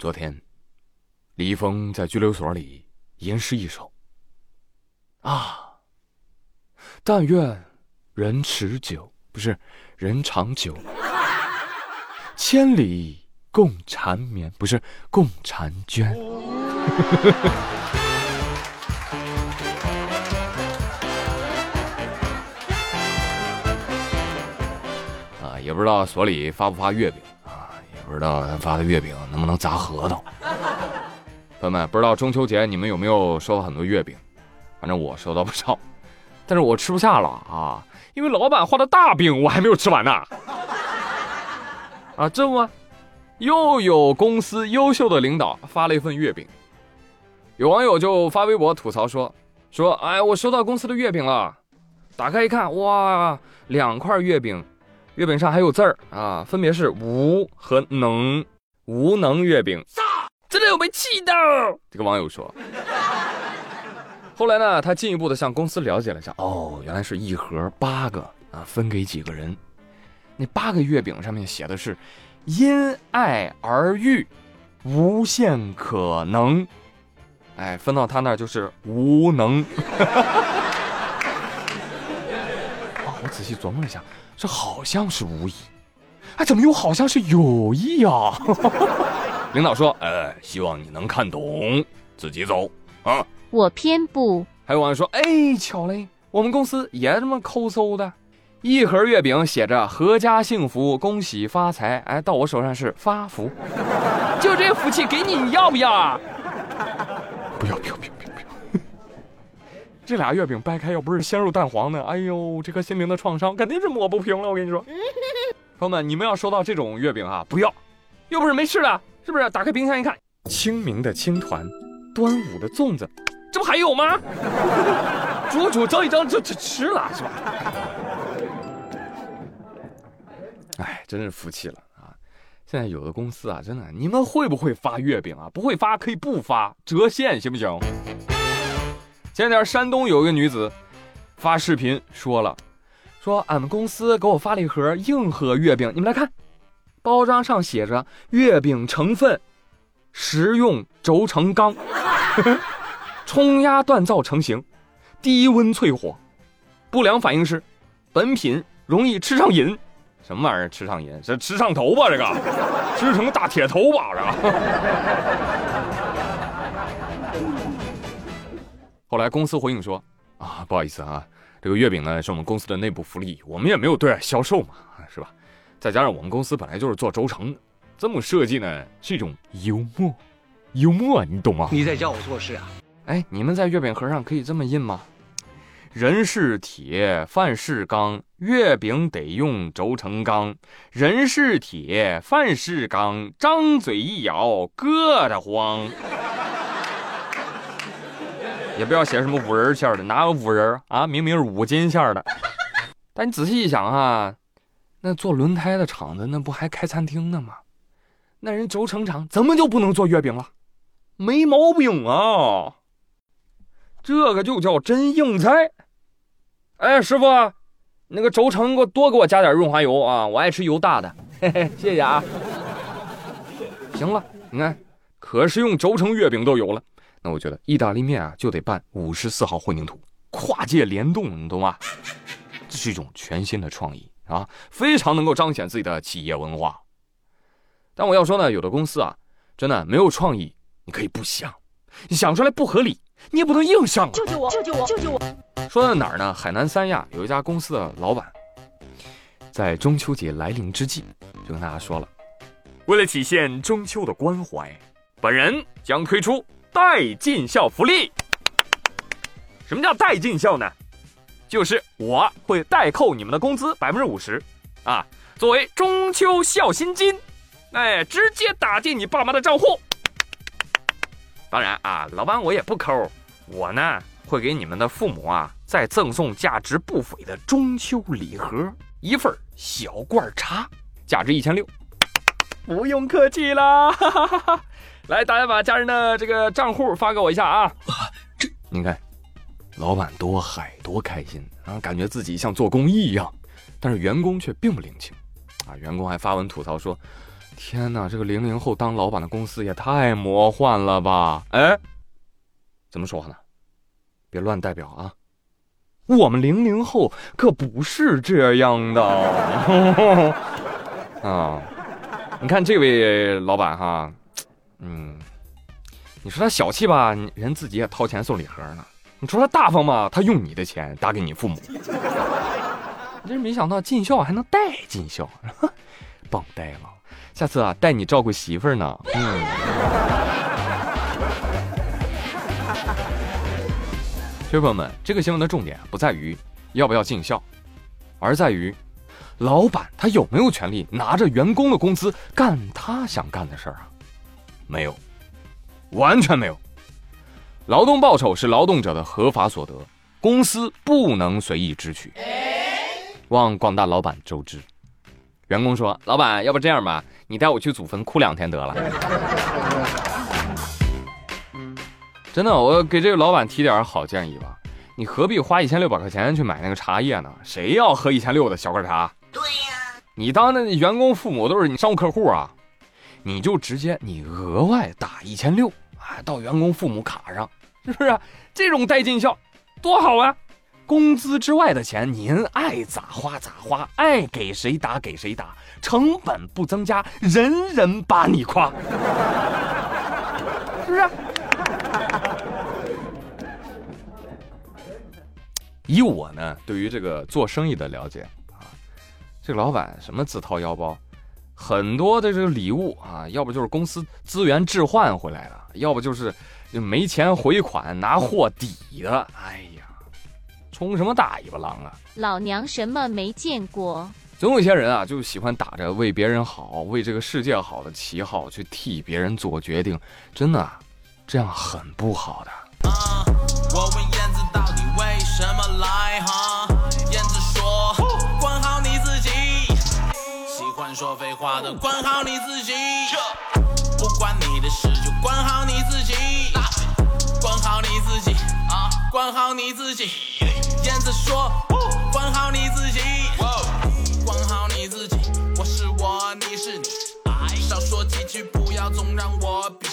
昨天，李易峰在拘留所里吟诗一首。啊，但愿人持久，不是人长久。千里共婵绵，不是共婵娟。啊，也不知道所里发不发月饼。不知道他发的月饼能不能砸核桃？朋友们，不知道中秋节你们有没有收到很多月饼？反正我收到不少，但是我吃不下了啊，因为老板画的大饼我还没有吃完呢。啊，这不，又有公司优秀的领导发了一份月饼，有网友就发微博吐槽说：“说哎，我收到公司的月饼了，打开一看，哇，两块月饼。”月饼上还有字儿啊，分别是无和能，无能月饼，真的有被气到。这个网友说，后来呢，他进一步的向公司了解了一下，哦，原来是一盒八个啊，分给几个人，那八个月饼上面写的是因爱而遇，无限可能，哎，分到他那就是无能。仔细琢磨了一下。这好像是无意，哎，怎么又好像是有意啊？领导说：“呃，希望你能看懂，自己走啊。”我偏不。还有网友说：“哎，巧嘞，我们公司也这么抠搜的，一盒月饼写着‘阖家幸福，恭喜发财’，哎，到我手上是发福，就这福气给你，你要不要啊？不要，不要，不要。”这俩月饼掰开，要不是鲜肉蛋黄的，哎呦，这颗心灵的创伤肯定是抹不平了。我跟你说，朋友们，你们要收到这种月饼啊，不要，又不是没吃的，是不是？打开冰箱一看，清明的青团，端午的粽子，这不还有吗？煮煮蒸一蒸就就吃了，是吧？哎，真是服气了啊！现在有的公司啊，真的，你们会不会发月饼啊？不会发可以不发，折现行不行？前天山东有一个女子发视频说了，说俺们公司给我发了一盒硬核月饼，你们来看，包装上写着月饼成分，食用轴承钢，冲压锻造成型，低温淬火，不良反应是，本品容易吃上瘾，什么玩意儿吃上瘾？这吃上头吧？这个吃成大铁头吧？这个。后来公司回应说：“啊，不好意思啊，这个月饼呢是我们公司的内部福利，我们也没有对外销售嘛，是吧？再加上我们公司本来就是做轴承的，这么设计呢是一种幽默，幽默，你懂吗？你在教我做事啊？哎，你们在月饼盒上可以这么印吗？人是铁，饭是钢，月饼得用轴承钢。人是铁，饭是钢，张嘴一咬，硌得慌。”也不要写什么五仁馅的，哪有五仁啊？明明是五金馅的。但你仔细一想哈，那做轮胎的厂子，那不还开餐厅呢吗？那人轴承厂怎么就不能做月饼了？没毛病啊！这个就叫真硬菜。哎，师傅，那个轴承给我多给我加点润滑油啊，我爱吃油大的。嘿嘿，谢谢啊。行了，你看，可是用轴承月饼都有了。那我觉得意大利面啊就得拌五十四号混凝土，跨界联动，你懂吗？这是一种全新的创意啊，非常能够彰显自己的企业文化。但我要说呢，有的公司啊，真的没有创意，你可以不想，你想出来不合理，你也不能硬上啊！救救我！救救我！救救我！说到哪儿呢？海南三亚有一家公司的老板，在中秋节来临之际，就跟大家说了，为了体现中秋的关怀，本人将推出。代尽孝福利，什么叫代尽孝呢？就是我会代扣你们的工资百分之五十，啊，作为中秋孝心金，哎，直接打进你爸妈的账户。当然啊，老板我也不抠，我呢会给你们的父母啊再赠送价值不菲的中秋礼盒一份小罐茶，价值一千六。不用客气啦，哈哈哈哈。来，大家把家人的这个账户发给我一下啊！这你看，老板多嗨多开心啊，感觉自己像做公益一样，但是员工却并不领情啊。员工还发文吐槽说：“天哪，这个零零后当老板的公司也太魔幻了吧？哎，怎么说话呢？别乱代表啊！我们零零后可不是这样的 啊！你看这位老板哈，嗯，你说他小气吧，人自己也掏钱送礼盒呢；你说他大方吧，他用你的钱打给你父母。真是没想到尽孝还能带尽孝，棒呆了！下次啊，带你照顾媳妇儿呢。嗯。学友们，这个新闻的重点不在于要不要尽孝，而在于老板他有没有权利拿着员工的工资干他想干的事儿啊？没有，完全没有。劳动报酬是劳动者的合法所得，公司不能随意支取。望广大老板周知。员工说：“老板，要不这样吧，你带我去祖坟哭两天得了。” 真的，我给这个老板提点好建议吧。你何必花一千六百块钱去买那个茶叶呢？谁要喝一千六的小罐茶？对呀。你当那员工父母都是你商务客户啊？你就直接你额外打一千六啊，到员工父母卡上，是不是？这种带尽孝，多好啊！工资之外的钱，您爱咋花咋花，爱给谁打给谁打，成本不增加，人人把你夸，是不是？以我呢对于这个做生意的了解啊，这个老板什么自掏腰包，很多的这个礼物啊，要不就是公司资源置换回来的，要不就是没钱回款拿货抵的，哎呀。充什么大尾巴狼啊！老娘什么没见过？总有一些人啊，就喜欢打着为别人好、为这个世界好的旗号去替别人做决定，真的，这样很不好的。我说废话的，管好你自己。不关你的事就管好你自己。管好你自己啊！管好你自己。燕子说：“管好你自己，管好你自己。我是我，你是你，少说几句，不要总让我比。”